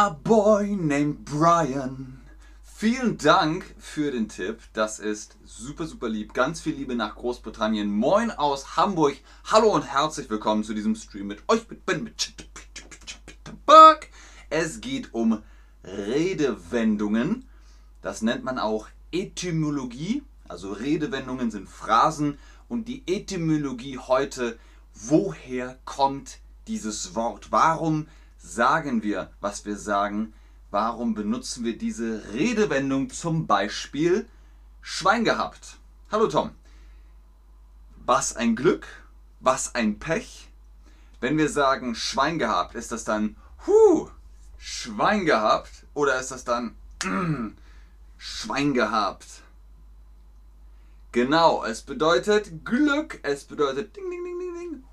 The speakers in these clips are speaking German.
A boy named Brian. Vielen Dank für den Tipp. Das ist super, super lieb. Ganz viel Liebe nach Großbritannien. Moin aus Hamburg. Hallo und herzlich willkommen zu diesem Stream mit euch. Es geht um Redewendungen. Das nennt man auch Etymologie. Also Redewendungen sind Phrasen. Und die Etymologie heute, woher kommt dieses Wort? Warum sagen wir, was wir sagen? Warum benutzen wir diese Redewendung zum Beispiel Schwein gehabt? Hallo Tom. Was ein Glück, was ein Pech. Wenn wir sagen Schwein gehabt, ist das dann Huh, Schwein gehabt oder ist das dann mm, Schwein gehabt? Genau, es bedeutet Glück, es bedeutet Ding, Ding, Ding, Ding, Ding,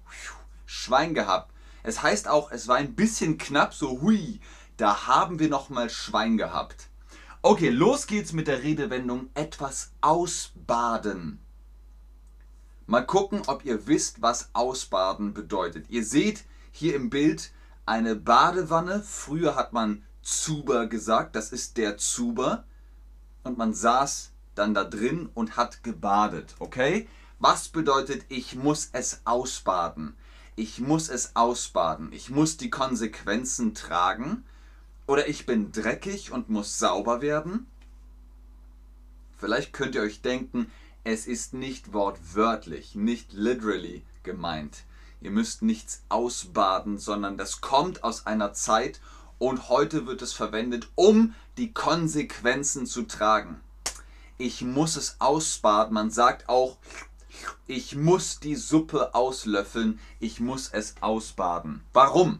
Schwein gehabt. Es heißt auch, es war ein bisschen knapp, so hui, da haben wir noch mal Schwein gehabt. Okay, los geht's mit der Redewendung etwas ausbaden. Mal gucken, ob ihr wisst, was ausbaden bedeutet. Ihr seht hier im Bild eine Badewanne. Früher hat man Zuber gesagt, das ist der Zuber. Und man saß dann da drin und hat gebadet, okay? Was bedeutet, ich muss es ausbaden? Ich muss es ausbaden, ich muss die Konsequenzen tragen oder ich bin dreckig und muss sauber werden? Vielleicht könnt ihr euch denken, es ist nicht wortwörtlich, nicht literally gemeint. Ihr müsst nichts ausbaden, sondern das kommt aus einer Zeit und heute wird es verwendet, um die Konsequenzen zu tragen. Ich muss es ausbaden. Man sagt auch, ich muss die Suppe auslöffeln, ich muss es ausbaden. Warum?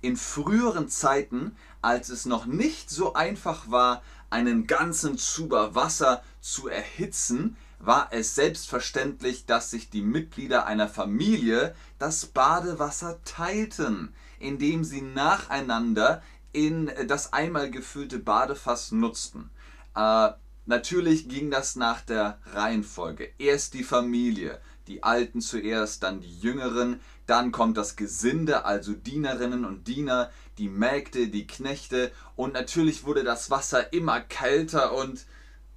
In früheren Zeiten, als es noch nicht so einfach war, einen ganzen Zuber Wasser zu erhitzen, war es selbstverständlich, dass sich die Mitglieder einer Familie das Badewasser teilten, indem sie nacheinander in das einmal gefüllte Badefass nutzten. Äh, Natürlich ging das nach der Reihenfolge. Erst die Familie, die Alten zuerst, dann die Jüngeren, dann kommt das Gesinde, also Dienerinnen und Diener, die Mägde, die Knechte und natürlich wurde das Wasser immer kälter und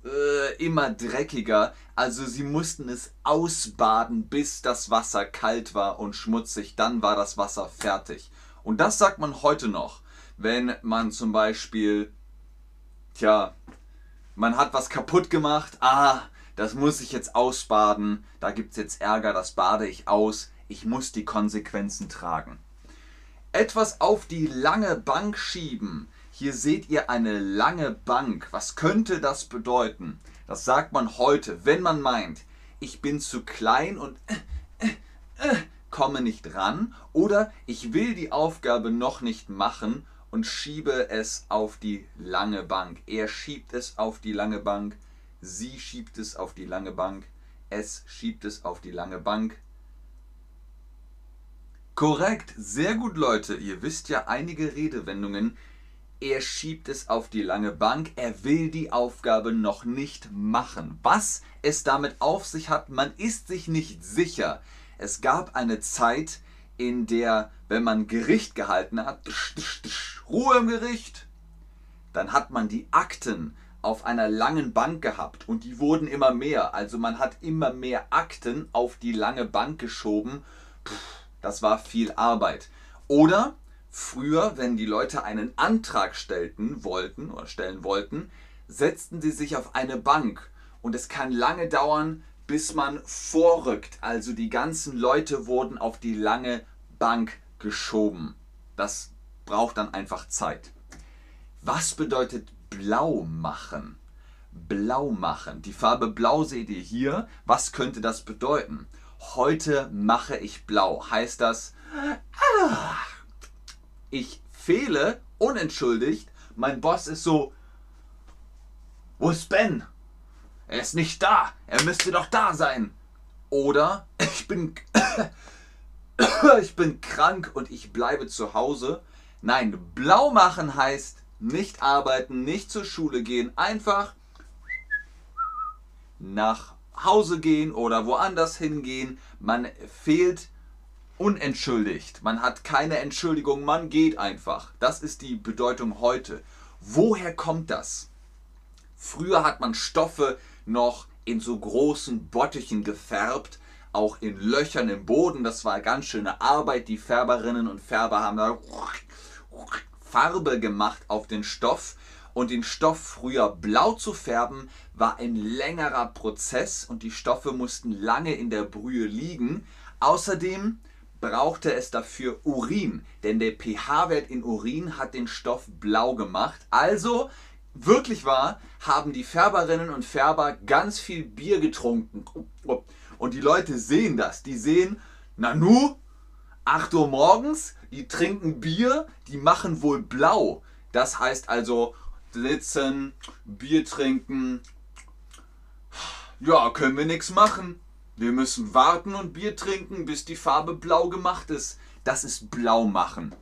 äh, immer dreckiger. Also sie mussten es ausbaden, bis das Wasser kalt war und schmutzig. Dann war das Wasser fertig. Und das sagt man heute noch, wenn man zum Beispiel, tja, man hat was kaputt gemacht, ah, das muss ich jetzt ausbaden, da gibt es jetzt Ärger, das bade ich aus, ich muss die Konsequenzen tragen. Etwas auf die lange Bank schieben. Hier seht ihr eine lange Bank. Was könnte das bedeuten? Das sagt man heute, wenn man meint, ich bin zu klein und äh, äh, äh, komme nicht ran oder ich will die Aufgabe noch nicht machen und schiebe es auf die lange Bank. Er schiebt es auf die lange Bank. Sie schiebt es auf die lange Bank. Es schiebt es auf die lange Bank. Korrekt, sehr gut Leute. Ihr wisst ja einige Redewendungen. Er schiebt es auf die lange Bank. Er will die Aufgabe noch nicht machen. Was es damit auf sich hat, man ist sich nicht sicher. Es gab eine Zeit, in der, wenn man Gericht gehalten hat, Ruhe im Gericht, dann hat man die Akten auf einer langen Bank gehabt und die wurden immer mehr. Also man hat immer mehr Akten auf die lange Bank geschoben. Puh, das war viel Arbeit. Oder früher, wenn die Leute einen Antrag stellten wollten oder stellen wollten, setzten sie sich auf eine Bank und es kann lange dauern, bis man vorrückt. Also die ganzen Leute wurden auf die lange Bank geschoben. Das braucht dann einfach Zeit. Was bedeutet blau machen? Blau machen. Die Farbe blau seht ihr hier. Was könnte das bedeuten? Heute mache ich blau. Heißt das, ich fehle unentschuldigt. Mein Boss ist so, wo ist Ben? Er ist nicht da. Er müsste doch da sein. Oder ich bin, ich bin krank und ich bleibe zu Hause. Nein, blau machen heißt nicht arbeiten, nicht zur Schule gehen, einfach nach Hause gehen oder woanders hingehen. Man fehlt unentschuldigt. Man hat keine Entschuldigung, man geht einfach. Das ist die Bedeutung heute. Woher kommt das? Früher hat man Stoffe noch in so großen Bottichen gefärbt, auch in Löchern im Boden. Das war ganz schöne Arbeit. Die Färberinnen und Färber haben da Farbe gemacht auf den Stoff. Und den Stoff früher blau zu färben, war ein längerer Prozess und die Stoffe mussten lange in der Brühe liegen. Außerdem brauchte es dafür Urin, denn der pH-Wert in Urin hat den Stoff blau gemacht. Also, wirklich wahr, haben die Färberinnen und Färber ganz viel Bier getrunken. Und die Leute sehen das. Die sehen, Nanu, 8 Uhr morgens, die trinken Bier, die machen wohl blau. Das heißt also, sitzen, Bier trinken. Ja, können wir nichts machen. Wir müssen warten und Bier trinken, bis die Farbe blau gemacht ist. Das ist blau machen.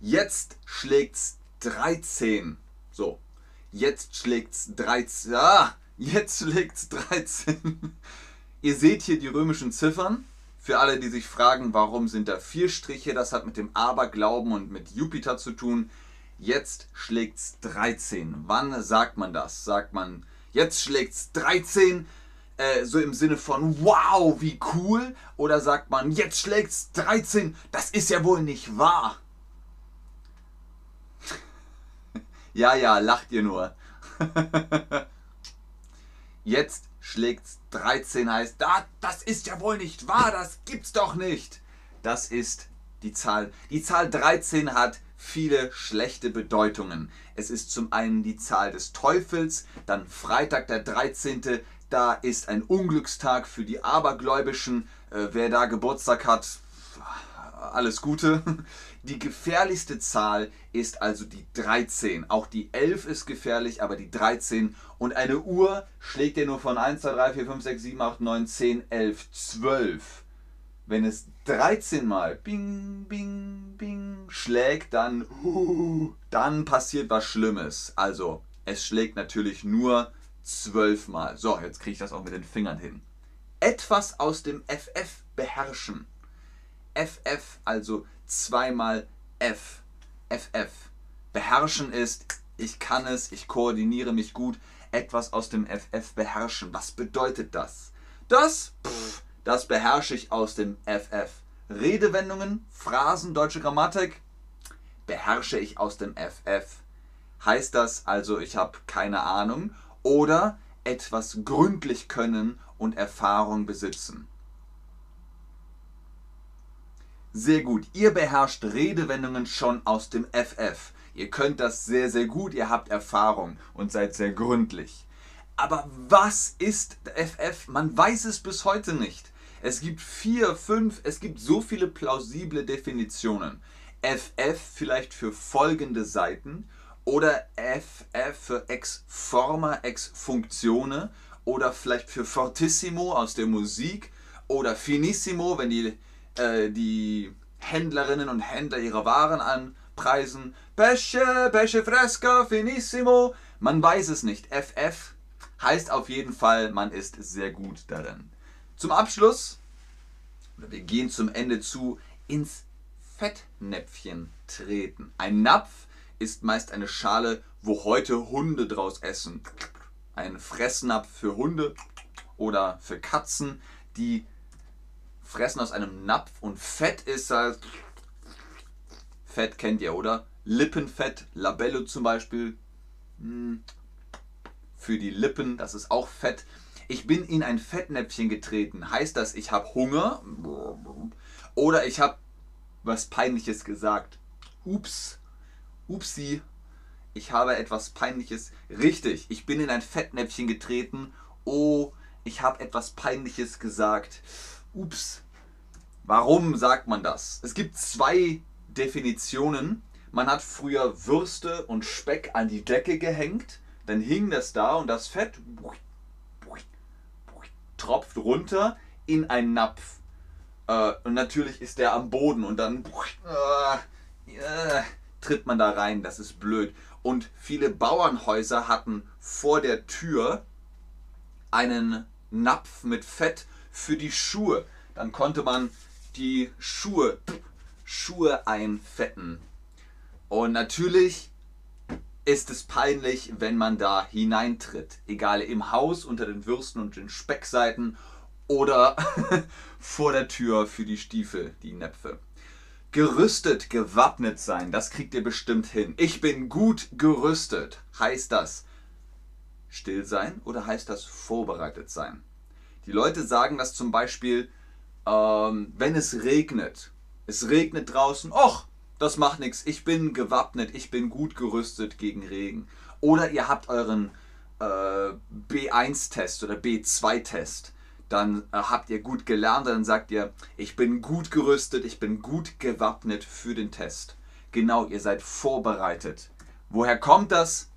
Jetzt schlägt's 13. So. Jetzt schlägt's 13. Ah, jetzt schlägt's 13. Ihr seht hier die römischen Ziffern. Für alle, die sich fragen, warum sind da vier Striche, das hat mit dem Aberglauben und mit Jupiter zu tun. Jetzt schlägt's 13. Wann sagt man das? Sagt man, jetzt schlägt's 13? Äh, so im Sinne von wow, wie cool? Oder sagt man, jetzt schlägt's 13, das ist ja wohl nicht wahr? ja, ja, lacht ihr nur. jetzt schlägt's 13 heißt, da, das ist ja wohl nicht wahr, das gibt's doch nicht. Das ist die Zahl. Die Zahl 13 hat viele schlechte Bedeutungen. Es ist zum einen die Zahl des Teufels, dann Freitag der 13., da ist ein Unglückstag für die Abergläubischen. Äh, wer da Geburtstag hat, alles Gute. Die gefährlichste Zahl ist also die 13. Auch die 11 ist gefährlich, aber die 13. Und eine Uhr schlägt ja nur von 1, 2, 3, 4, 5, 6, 7, 8, 9, 10, 11, 12. Wenn es 13 Mal bing, bing, bing schlägt, dann, dann passiert was Schlimmes. Also, es schlägt natürlich nur zwölfmal. So, jetzt kriege ich das auch mit den Fingern hin. Etwas aus dem FF beherrschen. FF, also zweimal F. FF. Beherrschen ist, ich kann es, ich koordiniere mich gut. Etwas aus dem FF beherrschen. Was bedeutet das? Das, pff, das beherrsche ich aus dem FF. Redewendungen, Phrasen, deutsche Grammatik beherrsche ich aus dem FF. Heißt das also, ich habe keine Ahnung oder etwas gründlich können und Erfahrung besitzen. Sehr gut, ihr beherrscht Redewendungen schon aus dem FF. Ihr könnt das sehr, sehr gut, ihr habt Erfahrung und seid sehr gründlich. Aber was ist FF? Man weiß es bis heute nicht. Es gibt vier, fünf, es gibt so viele plausible Definitionen. FF vielleicht für folgende Seiten oder FF für ex forma, ex functione oder vielleicht für fortissimo aus der Musik oder finissimo, wenn die, äh, die Händlerinnen und Händler ihre Waren anpreisen. Pesce, pesce fresca, finissimo. Man weiß es nicht. FF heißt auf jeden Fall, man ist sehr gut darin. Zum Abschluss, wir gehen zum Ende zu, ins Fettnäpfchen treten. Ein Napf ist meist eine Schale, wo heute Hunde draus essen. Ein Fressnapf für Hunde oder für Katzen, die fressen aus einem Napf und Fett ist halt. Fett kennt ihr, oder? Lippenfett, Labello zum Beispiel. Hm. Für die Lippen, das ist auch Fett. Ich bin in ein Fettnäpfchen getreten. Heißt das, ich habe Hunger? Oder ich habe was Peinliches gesagt? Ups, Upsi, ich habe etwas Peinliches. Richtig, ich bin in ein Fettnäpfchen getreten. Oh, ich habe etwas Peinliches gesagt. Ups. Warum sagt man das? Es gibt zwei Definitionen. Man hat früher Würste und Speck an die Decke gehängt, dann hing das da und das Fett tropft runter in einen Napf. Äh, und natürlich ist der am Boden und dann äh, tritt man da rein, das ist blöd. Und viele Bauernhäuser hatten vor der Tür einen Napf mit Fett für die Schuhe. Dann konnte man die Schuhe, Schuhe einfetten. Und natürlich ist es peinlich, wenn man da hineintritt. Egal im Haus, unter den Würsten und den Speckseiten oder vor der Tür für die Stiefel, die Näpfe. Gerüstet, gewappnet sein, das kriegt ihr bestimmt hin. Ich bin gut gerüstet. Heißt das still sein oder heißt das vorbereitet sein? Die Leute sagen das zum Beispiel, ähm, wenn es regnet. Es regnet draußen. Och, das macht nichts. Ich bin gewappnet. Ich bin gut gerüstet gegen Regen. Oder ihr habt euren äh, B1-Test oder B2-Test dann äh, habt ihr gut gelernt, dann sagt ihr, ich bin gut gerüstet, ich bin gut gewappnet für den Test. Genau, ihr seid vorbereitet. Woher kommt das?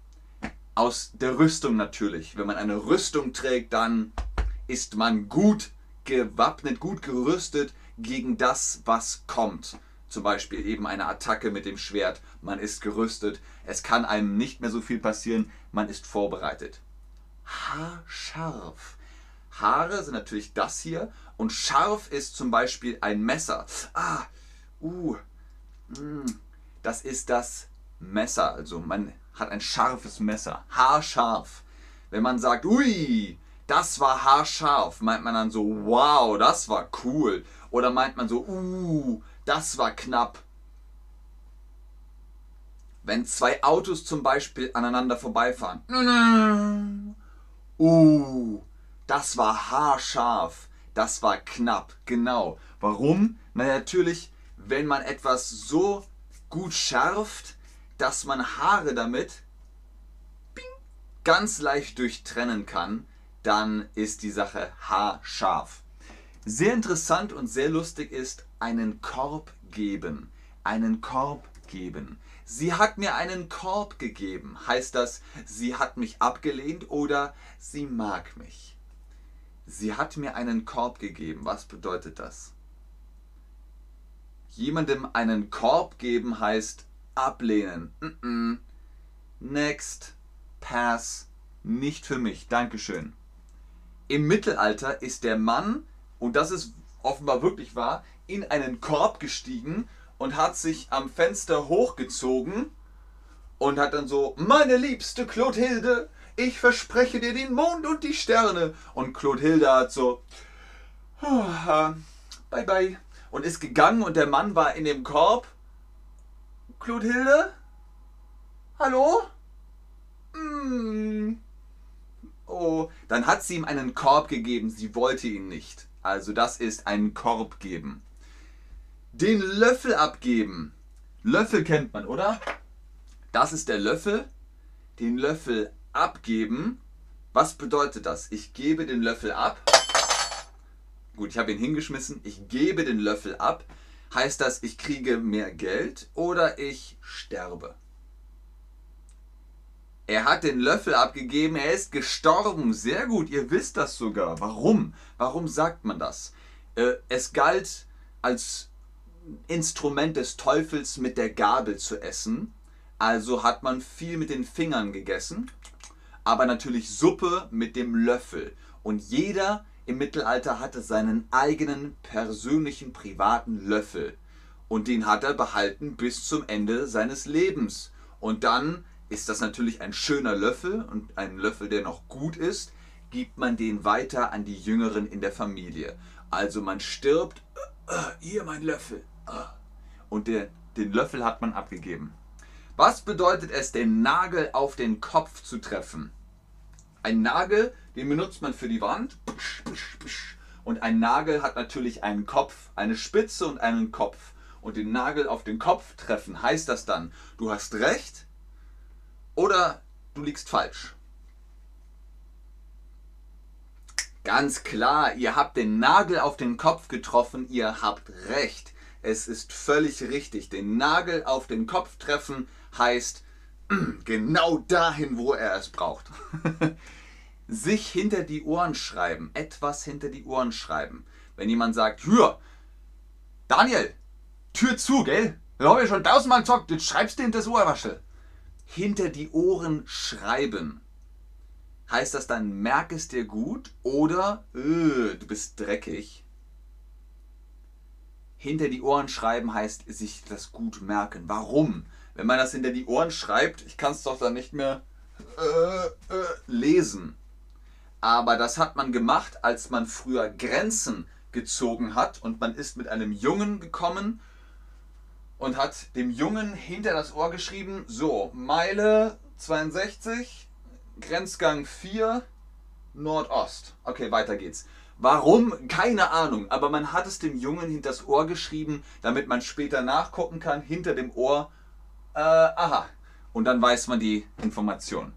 Aus der Rüstung natürlich. Wenn man eine Rüstung trägt, dann ist man gut gewappnet, gut gerüstet gegen das, was kommt. Zum Beispiel eben eine Attacke mit dem Schwert. Man ist gerüstet. Es kann einem nicht mehr so viel passieren. Man ist vorbereitet. Haarscharf Haare sind natürlich das hier und scharf ist zum Beispiel ein Messer. Ah, uh, mm, das ist das Messer. Also man hat ein scharfes Messer. Haarscharf. Wenn man sagt, ui, das war haarscharf, meint man dann so, wow, das war cool. Oder meint man so, uh, das war knapp. Wenn zwei Autos zum Beispiel aneinander vorbeifahren. Uh, das war haarscharf. Das war knapp. Genau. Warum? Na natürlich, wenn man etwas so gut schärft, dass man Haare damit ganz leicht durchtrennen kann, dann ist die Sache haarscharf. Sehr interessant und sehr lustig ist einen Korb geben. Einen Korb geben. Sie hat mir einen Korb gegeben. Heißt das, sie hat mich abgelehnt oder sie mag mich? Sie hat mir einen Korb gegeben. Was bedeutet das? Jemandem einen Korb geben heißt ablehnen. Next. Pass. Nicht für mich. Dankeschön. Im Mittelalter ist der Mann, und das ist offenbar wirklich wahr, in einen Korb gestiegen und hat sich am Fenster hochgezogen und hat dann so, meine liebste Clothilde, ich verspreche dir den Mond und die Sterne. Und Clothilde hat so, oh, bye bye. Und ist gegangen und der Mann war in dem Korb. Clothilde? Hallo? Mm. Dann hat sie ihm einen Korb gegeben. Sie wollte ihn nicht. Also das ist einen Korb geben. Den Löffel abgeben. Löffel kennt man, oder? Das ist der Löffel. Den Löffel abgeben. Was bedeutet das? Ich gebe den Löffel ab. Gut, ich habe ihn hingeschmissen. Ich gebe den Löffel ab. Heißt das, ich kriege mehr Geld oder ich sterbe? Er hat den Löffel abgegeben, er ist gestorben. Sehr gut, ihr wisst das sogar. Warum? Warum sagt man das? Äh, es galt als Instrument des Teufels mit der Gabel zu essen. Also hat man viel mit den Fingern gegessen aber natürlich Suppe mit dem Löffel. Und jeder im Mittelalter hatte seinen eigenen persönlichen privaten Löffel. Und den hat er behalten bis zum Ende seines Lebens. Und dann ist das natürlich ein schöner Löffel und ein Löffel, der noch gut ist, gibt man den weiter an die Jüngeren in der Familie. Also man stirbt, äh, äh, hier mein Löffel. Äh. Und der, den Löffel hat man abgegeben. Was bedeutet es, den Nagel auf den Kopf zu treffen? Ein Nagel, den benutzt man für die Wand. Und ein Nagel hat natürlich einen Kopf, eine Spitze und einen Kopf. Und den Nagel auf den Kopf treffen, heißt das dann, du hast recht oder du liegst falsch. Ganz klar, ihr habt den Nagel auf den Kopf getroffen, ihr habt recht. Es ist völlig richtig. Den Nagel auf den Kopf treffen heißt genau dahin, wo er es braucht. Sich hinter die Ohren schreiben, etwas hinter die Ohren schreiben. Wenn jemand sagt, hör, Daniel, Tür zu, gell? Das habe ich schon tausendmal gesagt, jetzt schreibst du hinter das Ohrwaschel. Hinter die Ohren schreiben. Heißt das dann, merk es dir gut oder öh, du bist dreckig? hinter die Ohren schreiben heißt sich das gut merken. Warum? Wenn man das hinter die Ohren schreibt, ich kann es doch dann nicht mehr äh, äh, lesen. Aber das hat man gemacht, als man früher Grenzen gezogen hat und man ist mit einem Jungen gekommen und hat dem Jungen hinter das Ohr geschrieben, so, Meile 62, Grenzgang 4, Nordost. Okay, weiter geht's. Warum? Keine Ahnung. Aber man hat es dem Jungen hinters Ohr geschrieben, damit man später nachgucken kann, hinter dem Ohr. Äh, aha. Und dann weiß man die Information.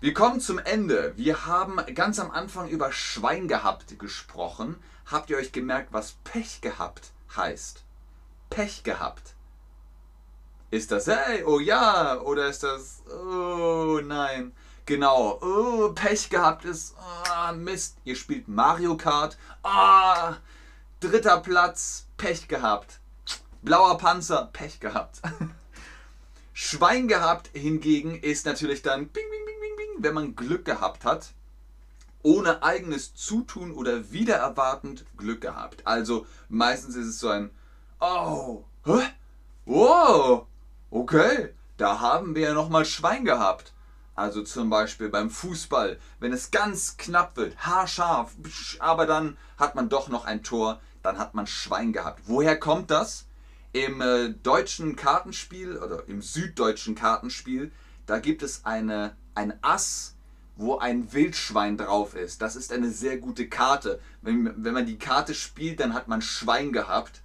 Wir kommen zum Ende. Wir haben ganz am Anfang über Schwein gehabt gesprochen. Habt ihr euch gemerkt, was Pech gehabt heißt? Pech gehabt. Ist das hey, oh ja, oder ist das oh nein? Genau, oh, Pech gehabt ist, oh, Mist, ihr spielt Mario Kart, oh, dritter Platz, Pech gehabt. Blauer Panzer, Pech gehabt. Schwein gehabt hingegen ist natürlich dann, bing, bing, bing, bing, bing, wenn man Glück gehabt hat, ohne eigenes Zutun oder wiedererwartend Glück gehabt. Also meistens ist es so ein, oh? Wow, okay, da haben wir ja nochmal Schwein gehabt. Also zum Beispiel beim Fußball, wenn es ganz knapp wird, haarscharf, aber dann hat man doch noch ein Tor, dann hat man Schwein gehabt. Woher kommt das? Im äh, deutschen Kartenspiel oder im süddeutschen Kartenspiel, da gibt es eine, ein Ass, wo ein Wildschwein drauf ist. Das ist eine sehr gute Karte. Wenn, wenn man die Karte spielt, dann hat man Schwein gehabt.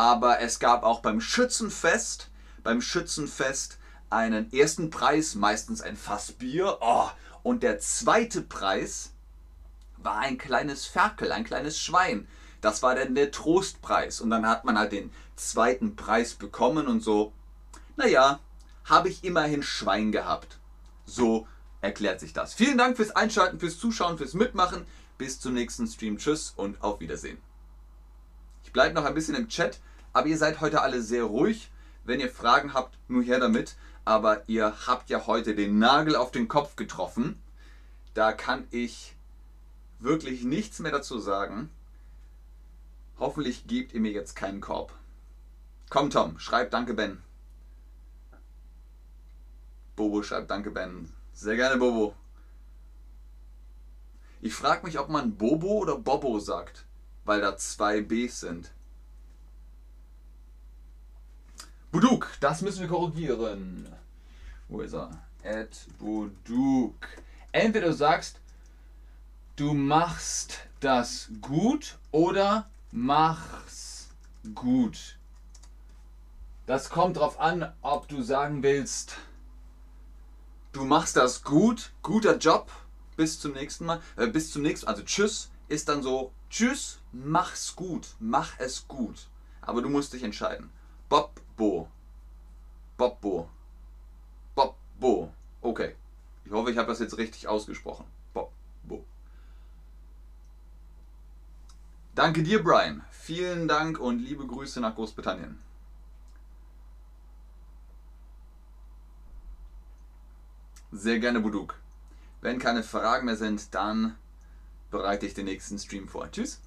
Aber es gab auch beim Schützenfest, beim Schützenfest einen ersten Preis, meistens ein Fass Bier. Oh, und der zweite Preis war ein kleines Ferkel, ein kleines Schwein. Das war dann der Trostpreis. Und dann hat man halt den zweiten Preis bekommen und so, naja, habe ich immerhin Schwein gehabt. So erklärt sich das. Vielen Dank fürs Einschalten, fürs Zuschauen, fürs Mitmachen. Bis zum nächsten Stream. Tschüss und auf Wiedersehen. Ich bleibe noch ein bisschen im Chat, aber ihr seid heute alle sehr ruhig. Wenn ihr Fragen habt, nur her damit aber ihr habt ja heute den Nagel auf den Kopf getroffen. Da kann ich wirklich nichts mehr dazu sagen. Hoffentlich gebt ihr mir jetzt keinen Korb. Komm Tom, schreib Danke Ben. Bobo schreibt Danke Ben. Sehr gerne Bobo. Ich frage mich, ob man Bobo oder Bobo sagt, weil da zwei Bs sind. Buduk, das müssen wir korrigieren. Wo ist er? Ed Buduk. Entweder du sagst, du machst das gut oder mach's gut. Das kommt drauf an, ob du sagen willst, du machst das gut, guter Job, bis zum nächsten Mal, äh, bis zum nächsten, also tschüss ist dann so, tschüss, mach's gut, mach es gut. Aber du musst dich entscheiden. Bob Bo. Bobbo. Bobbo. Okay. Ich hoffe, ich habe das jetzt richtig ausgesprochen. Bobbo. Danke dir, Brian. Vielen Dank und liebe Grüße nach Großbritannien. Sehr gerne, Buduk. Wenn keine Fragen mehr sind, dann bereite ich den nächsten Stream vor. Tschüss.